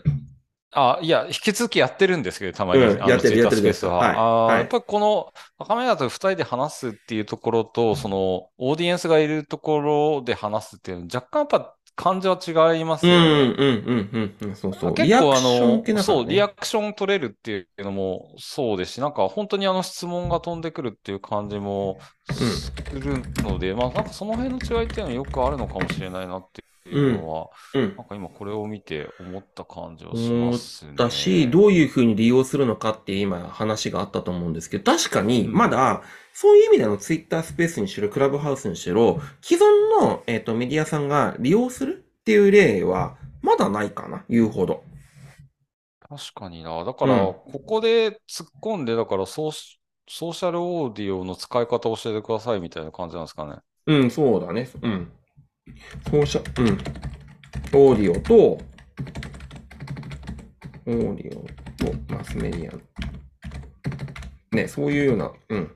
あ、いや、引き続きやってるんですけど、たまに、うんあのやってるやってるスペースは。はいあーはい。やっぱりこの、赤目だと二人で話すっていうところと、その、オーディエンスがいるところで話すっていうの、若干やっぱ感じは違いますうん、よね。うん、うん、うん、うん、そうそう。結構あの、受けながらそう、ねリアクション取れるっていうのもそうですし、なんか本当にあの質問が飛んでくるっていう感じもするので、まあなんかその辺の違いっていうのはよくあるのかもしれないなっていうのは、うんなんか今これを見て思った感じはしますね。だし、どういうふうに利用するのかっていう今話があったと思うんですけど、確かにまだそういう意味でのツイッタースペースにしろ、クラブハウスにしろ、既存の、えっ、と、メディアさんが利用するっていう例は、まだないかな、言うほど。確かにな。だから、うんここで突っ込んで、だからソーシ、ソーシャルオーディオの使い方を教えてくださいみたいな感じなんですかね。うん、そうだね。うん。ソーシャ、うん。オーディオと、オーディオとマスメディア。ね、そういうような、うん。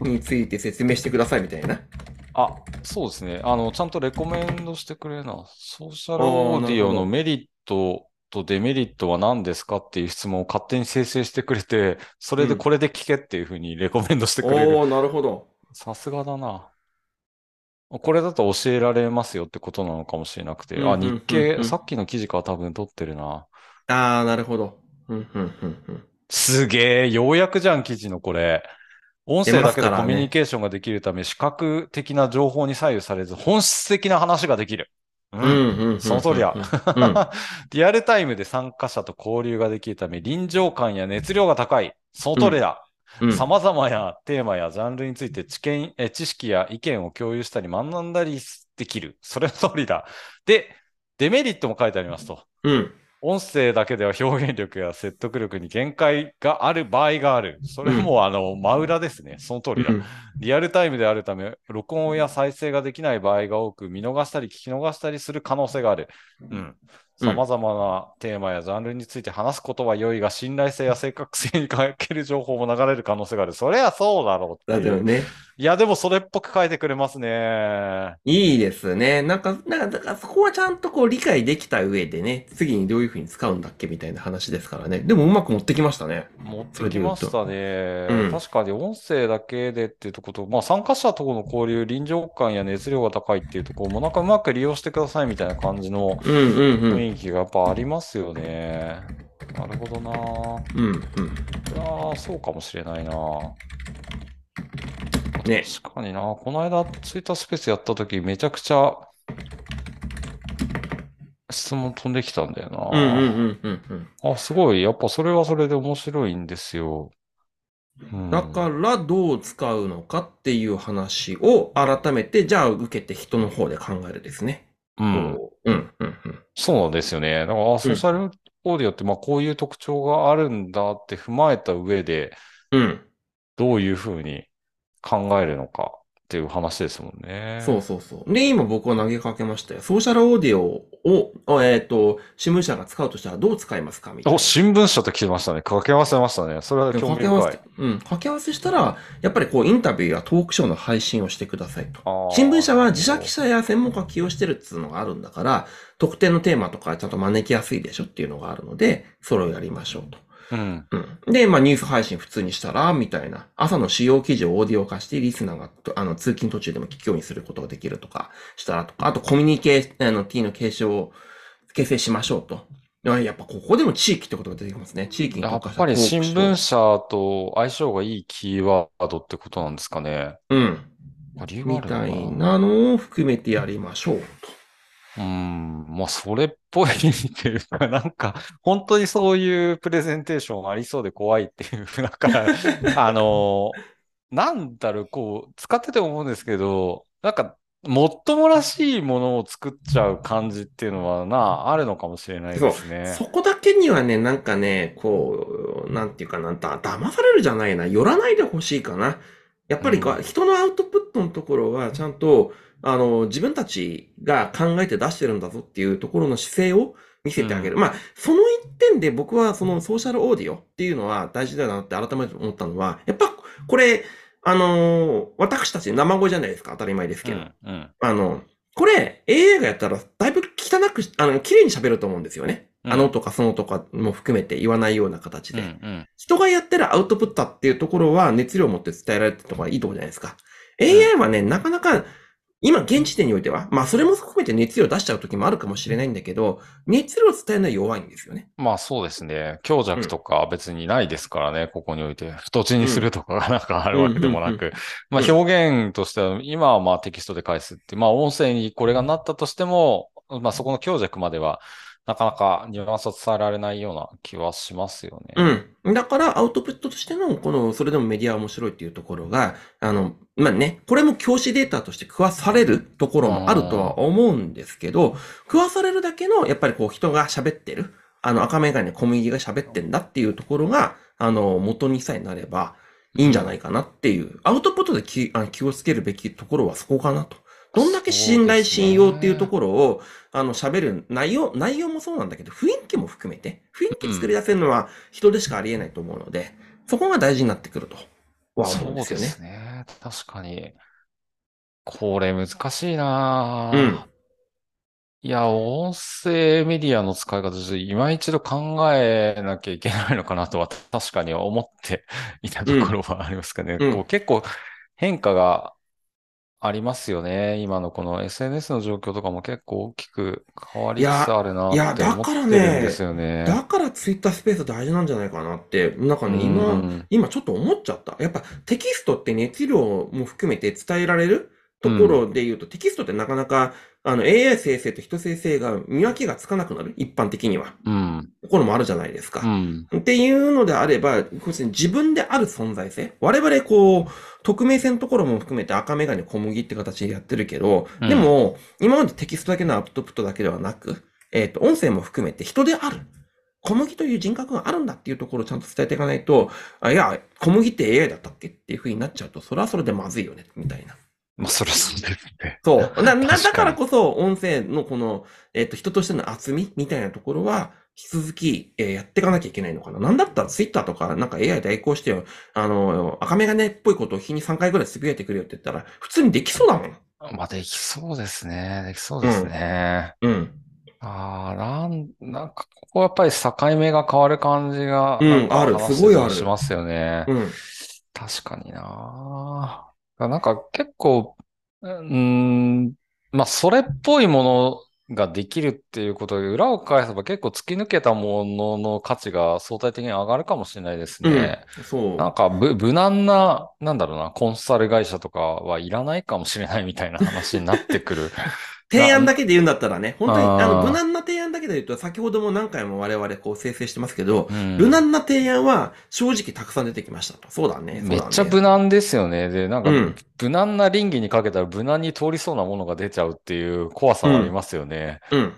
について説明してくださいみたいな。あ、そうですね。あの、ちゃんとレコメンドしてくれな。ソーシャルオーディオのメリットとデメリットは何ですかっていう質問を勝手に生成してくれて、それでこれで聞けっていうふうにレコメンドしてくれる。おー、なるほど。さすがだな。これだと教えられますよってことなのかもしれなくて。あ、うんうんうんうん日経、さっきの記事から多分取ってるな。あー、なるほど。うん、うん、うん、うん。すげえ、ようやくじゃん、記事のこれ。音声だけでコミュニケーションができるため、視覚的な情報に左右されず、本質的な話ができる。ううん。その通りや (laughs) リアルタイムで参加者と交流ができるため、臨場感や熱量が高い。その通りだ。うん。様々なテーマやジャンルについて知見、え知識や意見を共有したり学んだりできる。それの通りだ。で、デメリットも書いてありますと。うん。音声だけでは表現力や説得力に限界がある場合がある。それも、あの、真裏ですね。その通りだ。リアルタイムであるため、録音や再生ができない場合が多く、見逃したり聞き逃したりする可能性がある。うん。様々なテーマやジャンルについて話すことは良いが、信頼性や正確性に欠ける情報も流れる可能性がある。そりゃそうだろうだっていう。けどね。いや、でもそれっぽく書いてくれますね。いいですね。なんか、なんか、だからそこはちゃんとこう理解できた上でね、次にどういう風に使うんだっけみたいな話ですからね。でもうまく持ってきましたね。持ってきましたね。うん確かに音声だけでっていうところと、まあ参加者との交流、臨場感や熱量が高いっていうところもなんかうまく利用してくださいみたいな感じのうんうんうん。雰囲気がやっぱありますよね。なるほどなうんうん。いやーそうかもしれないなね。確かになこの間ツイッタースペースやった時めちゃくちゃ質問飛んできたんだよな、うんうんうんうんうん。あ、すごい。やっぱそれはそれで面白いんですよ。うんだからどう使うのかっていう話を改めて、じゃあ受けて人の方で考えるですね。うん。こううんうんうん。そうですよね。だから、あソーシャルオーディオって、まあ、こういう特徴があるんだって踏まえた上で、うん。どういうふうに考えるのかっていう話ですもんね。そうそうそう。で、今僕は投げかけましたよ。ソーシャルオーディオを、えっ、と、新聞社が使うとしたらどう使いますかみたいな。お、新聞社って来てましたね。掛け合わせましたね。それは興味で掛け合わ深い。せ、うん、掛け合わせしたら、やっぱりこう、インタビューやトークショーの配信をしてくださいと。新聞社は自社記者や専門家を起用してるっていうのがあるんだから、特定のテーマとかちゃんと招きやすいでしょっていうのがあるので、それをやりましょうと。うん。うん。で、まあニュース配信普通にしたら、みたいな。朝の主要記事をオーディオ化して、リスナーがと、あの、通勤途中でも聞くようにすることができるとか、したらとか、あとコミュニケー、あの、T の継承を形成しましょうと。あやっぱここでも地域ってことが出てきますね。地域にやっ特化したぱり新聞社と相性がいいキーワードってことなんですかね。うん。みたいなのを含めてやりましょううん、まあ、それっぽいっていうか、なんか、(laughs) 本当にそういうプレゼンテーションありそうで怖いっていう、なんか、(laughs) あの、なんだろう、こう、使ってて思うんですけど、なんか、もっともらしいものを作っちゃう感じっていうのはな、あるのかもしれないですと。ね。そこだけにはね、なんかね、こう、なんていうかな、だ、騙されるじゃないな。寄らないでほしいかな。やっぱりこう、うん人のアウトプットのところは、ちゃんと、あの、自分たちが考えて出してるんだぞっていうところの姿勢を見せてあげる。まあ、その一点で僕はそのソーシャルオーディオっていうのは大事だなって改めて思ったのは、やっぱこれ、あのー私たち生声じゃないですか。当たり前ですけど。うん、うん。あの、これ AI がやったらだいぶ汚くし、あの、綺麗に喋ると思うんですよね。うんあのとかそのとかも含めて言わないような形で。うん、うん。人がやってるアウトプットっていうところは熱量を持って伝えられてるところがいいところじゃないですか。AI はね、なかなか、今現時点においては、まあそれも含めて熱量出しちゃう時もあるかもしれないんだけど、熱量を伝えるのは弱いんですよね。まあそうですね。強弱とか別にないですからね、ここにおいて。太字にするとかがなんかあるわけでもなうんうんく。まあ表現としては、今はまあテキストで返すって、まあ音声にこれがなったとしても、まあそこの強弱まではなかなかニュアンスを伝えられないような気はしますよね。うん。だから、アウトプットとしての、この、それでもメディアは面白いっていうところが、あの、まあね、これも教師データとして食わされるところもあるとは思うんですけど、食わされるだけの、やっぱりこう、人が喋ってる、あの、赤メガネ小麦が喋ってんだっていうところが、あの、元にさえなれば、いいんじゃないかなっていう、アウトプットで気あ気をつけるべきところはそこかなと。どんだけ信頼、信用っていうところを、あの、喋る内容、内容もそうなんだけど、雰囲気も含めて、雰囲気作り出せるのは人でしかありえないと思うので、そこが大事になってくるとは思そううんですよね。ですね。確かに。これ難しいなうんぁ。いや、音声メディアの使い方、ちょっと今一度考えなきゃいけないのかなとは確かに思っていたところはありますかね。うんこう結構変化がありますよね。今のこの SNS の状況とかも結構大きく変わりつつあるないやって思ってるんいやだからねですよね。だからツイッタースペース大事なんじゃないかなって、なんかね、う今、ん今ちょっと思っちゃった。やっぱテキストって熱量も含めて伝えられるところで言うと、テキストってなかなか、あの AI 生成と人生成が見分けがつかなくなる。一般的には。うん。ところもあるじゃないですか。うん。っていうのであれば、自分である存在性。我々こう、匿名性のところも含めて赤メガネ小麦って形でやってるけど、うんでも、今までテキストだけのアウトプットだけではなく、えっ、と、音声も含めて人である。小麦という人格があるんだっていうところをちゃんと伝えていかないと、あいや、小麦って AI だったっけっていう風になっちゃうと、それはそれでまずいよね、みたいな。まあ、それそうですね。そう。(laughs) な、なだからこそ、音声のこの、えっ、と、人としての厚みみたいなところは、引き続き、えーやっていかなきゃいけないのかな。なんだったらツイッターとか、なんか AI 代行してよ、あの、赤メガネっぽいことを日に3回ぐらいつぶやいてくれよって言ったら、普通にできそうだもん。まあ、できそうですね。できそうですね。うん。ああ、なん、なんか、ここやっぱり境目が変わる感じが、うんある話すごいあるしますよね。うん。確かにな。なんか結構、うーん、まあ、それっぽいものができるっていうことで、裏を返せば結構突き抜けたものの価値が相対的に上がるかもしれないですうんね。。そう。なんか無、無難な、なんだろうな、コンサル会社とかはいらないかもしれないみたいな話になってくる。提案だけで言うんだったらね、本当に、あの、無難な提案だけで言うと、先ほども何回も我々こう生成してますけど、うん無難な提案は正直たくさん出てきましたと。そうだね。めっちゃ無難ですよね。で、なんかうん、無難な倫理にかけたら無難に通りそうなものが出ちゃうっていう怖さはありますよね。うん、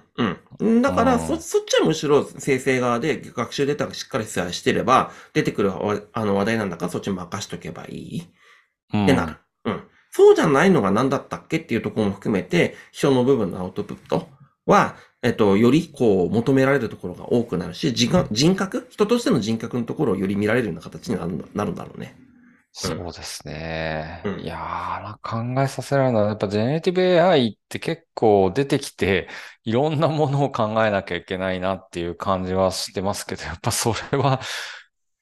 うん。だから、うんそ、そっちはむしろ生成側で学習データがしっかりしてれば、出てくるわあの話題なんだからそっちに任しとけばいいうんってなる。うん。そうじゃないのが何だったっけっていうところも含めて、人の部分のアウトプットは、えっと、よりこう、求められるところが多くなるし、人格、人格？人としての人格のところをより見られるような形になるんだなるんだろうね。そうですね。うんいやー、考えさせられるのは、やっぱジェネレティブ AI って結構出てきて、いろんなものを考えなきゃいけないなっていう感じはしてますけど、やっぱそれは、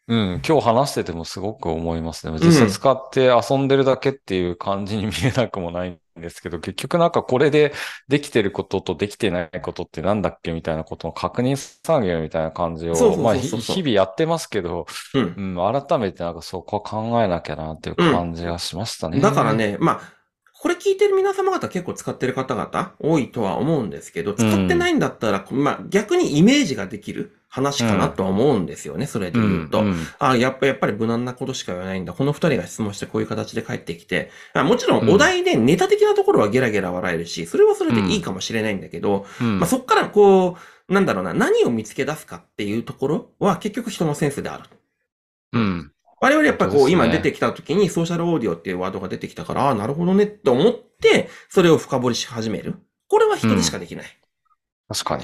うん、今日話しててもすごく思いますね。実際使って遊んでるだけっていう感じに見えなくもないんですけど、(laughs) 結局なんかこれでできてることとできてないことってなんだっけみたいなことの確認作業みたいな感じを、まあひ日々やってますけど、うん。うん、改めてなんかそこは考えなきゃなっていう感じがしましたね。だから。ね、まあ、これ聞いてる皆様方結構使ってる方々多いとは思うんですけど、使ってないんだったら、まあ逆にイメージができる話かなとは思うんですよね、それで言うと。んんあやっぱ、やっぱり無難なことしか言わないんだ。この二人が質問してこういう形で帰ってきて、あもちろんお題でネタ的なところはゲラゲラ笑えるし、それはそれでいいかもしれないんだけど、うんまあそっからこう、なんだろうな、何を見つけ出すかっていうところは結局人のセンスである。うん。我々やっぱりこう、今出てきた時にソーシャルオーディオっていうワードが出てきたから、ああ、なるほどねって思って、それを深掘りし始める。これは人でしかできない。確かに。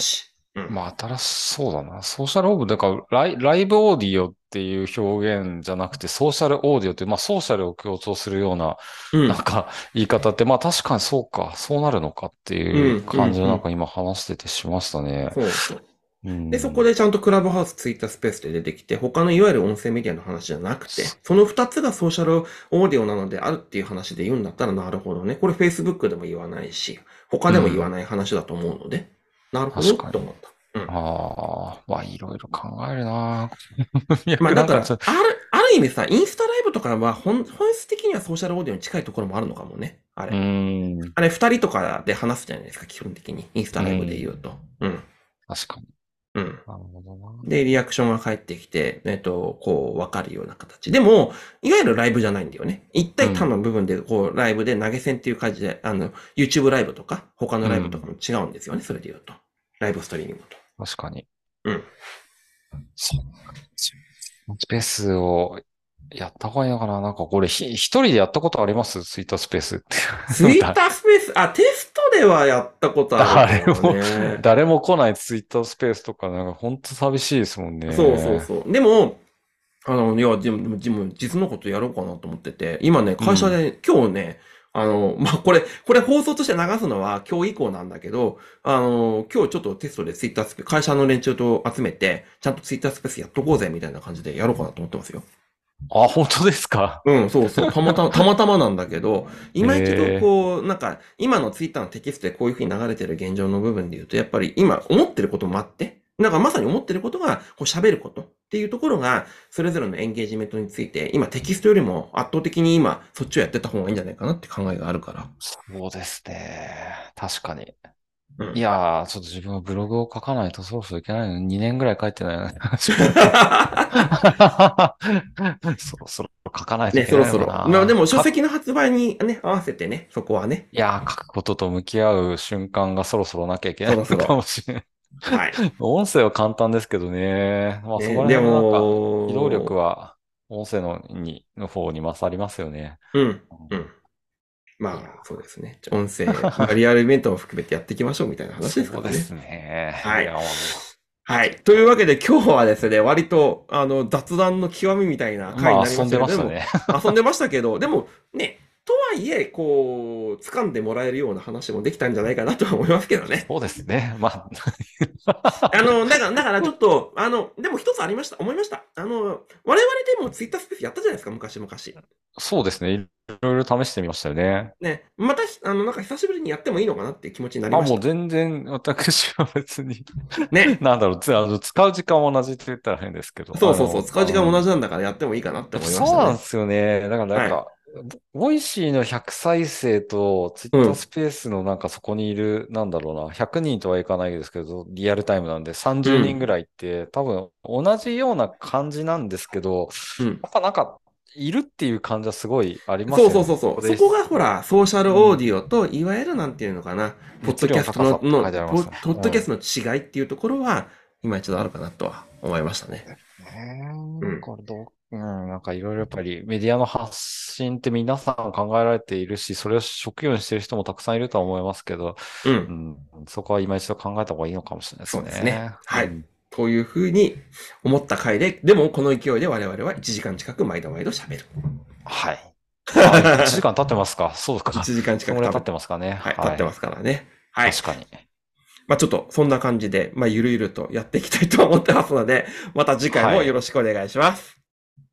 うん。まあ、新しそうだな。ソーシャルオーブ、だからライ、ライブオーディオっていう表現じゃなくて、ソーシャルオーディオって、まあ、ソーシャルを強調するような、うんなんか、言い方って、まあ、確かにそうか、そうなるのかっていう感じをなんか今話しててしましたね。そうそう。うんで、そこでちゃんとクラブハウス、ツイッタースペースで出てきて、他のいわゆる音声メディアの話じゃなくて、その二つがソーシャルオーディオなのであるっていう話で言うんだったら、なるほどね。これ Facebook でも言わないし、他でも言わない話だと思うので、なるほどと思った。ああ、まあ、いろいろ考えるな。(laughs) まあだから、ある、ある意味さ、インスタライブとかは本本質的にはソーシャルオーディオに近いところもあるのかもね。あうれ。ん。あれ、二人とかで話すじゃないですか、基本的に。インスタライブで言うと。うん。確かに。うん。なるほどな。で、リアクションが返ってきて、えっと、こう、わかるような形。でも、いわゆるライブじゃないんだよね。一対単の部分で、こう、ライブで投げ銭っていう感じで、あの、YouTube ライブとか、他のライブとかも違うんですよね、それで言うと。ライブストリーミングと。確かに。うん。そう。スペースをやった方がいいのかな？なんかこれひ、一人でやったことあります？ツイッタースペースって。ツイッタースペース、あ、テストではやったことあるけど誰ね。誰も来ないツイッタースペースとか、なんか本当寂しいですもんね。そうそうそう。でも、あの、いや、でも、でも実のことやろうかなと思ってて、今ね、会社で、今日ね、あの、まあ、これ、これ放送として流すのは今日以降なんだけど、あの、今日ちょっとテストでツイッタースペース、会社の連中と集めて、ちゃんとツイッタースペースやっとこうぜ、みたいな感じでやろうかなと思ってますよ。あ、本当ですか？うん、そうそう。たまたま、(laughs) たまたまなんだけど、今一度こう、なんか、今のツイッターのテキストでこういう風に流れてる現状の部分で言うと、やっぱり今思ってることもあって、なんかまさに思ってることが、こう喋ることっていうところが、それぞれのエンゲージメントについて、今テキストよりも圧倒的に今、そっちをやってた方がいいんじゃないかなって考えがあるから。そうですね。確かに。うんいやー、ちょっと自分はブログを書かないとそろそろいけないのに、2年ぐらい書いてないのに。(laughs) そろそろ書かないといね、けそろそろ。ないのかな。まあでも書か籍の発売にね、合わせてね、そこはね。いやー、書くことと向き合う瞬間がそろそろなきゃいけないのそろそろかもしれない。はい。音声は簡単ですけどね。まあ、そこら辺のなんか、も、機動力は音声のにの方に勝りますよね。うん。うん。まあ、そうですね。音声、まあリアルイベントも含めてやっていきましょうみたいな話ですからね。そうですね。はいはい。というわけで今日はですね、割と、あの、雑談の極みみたいな回にまあ、なりましたけど、遊んでましたもね。遊んでましたけど、でも、ね、とはいえ、こう、掴んでもらえるような話もできたんじゃないかなとは思いますけどね。そうですね。まあ、(laughs) あの、だから、だからちょっと、あの、でも一つありました、思いました。あの、我々でもツイッタースペースやったじゃないですか、昔々。そうですね。いろいろ試してみましたよね。ね、また、あの、なんか久しぶりにやってもいいのかなっていう気持ちになりあ、ました。もう全然、私は別に、ね。(laughs) なんだろう、つあの使う時間は同じって言ったら変ですけど。そうそうそう、使う時間同じなんだからやってもいいかなって思いましたね。そうなんですよね。だからなんか、ボイシーの100再生と、ツイッタースペースのなんかそこにいる、なんだろうな、100人とはいかないですけど、リアルタイムなんで30人ぐらいって、多分同じような感じなんですけど、うん。やっぱなんか、いるっていう感じはすごいありますよね。そうそうそうそう。でそこがほら、ソーシャルオーディオと、いわゆるなんていうのかな、ポッドキャストののねポッドキャストの違いっていうところは、今一度あるかなとは思いましたね。ねうんこれどう、うん、なんかいろいろやっぱりメディアの発信って皆さん考えられているし、それを職業にしている人もたくさんいるとは思いますけど、う。うんん、そこは今一度考えた方がいいのかもしれないですね。そうですねはいうんというふうに思った回で、でもこの勢いで我々は1時間近く毎度毎度喋る。はい。(laughs) あ1時間経ってますか？そうか。1時間近く経ってますかね。はい、経ってますからね。はい。確かに。まあちょっとそんな感じで、まあゆるゆるとやっていきたいと思ってますので、また次回もよろしくお願いします。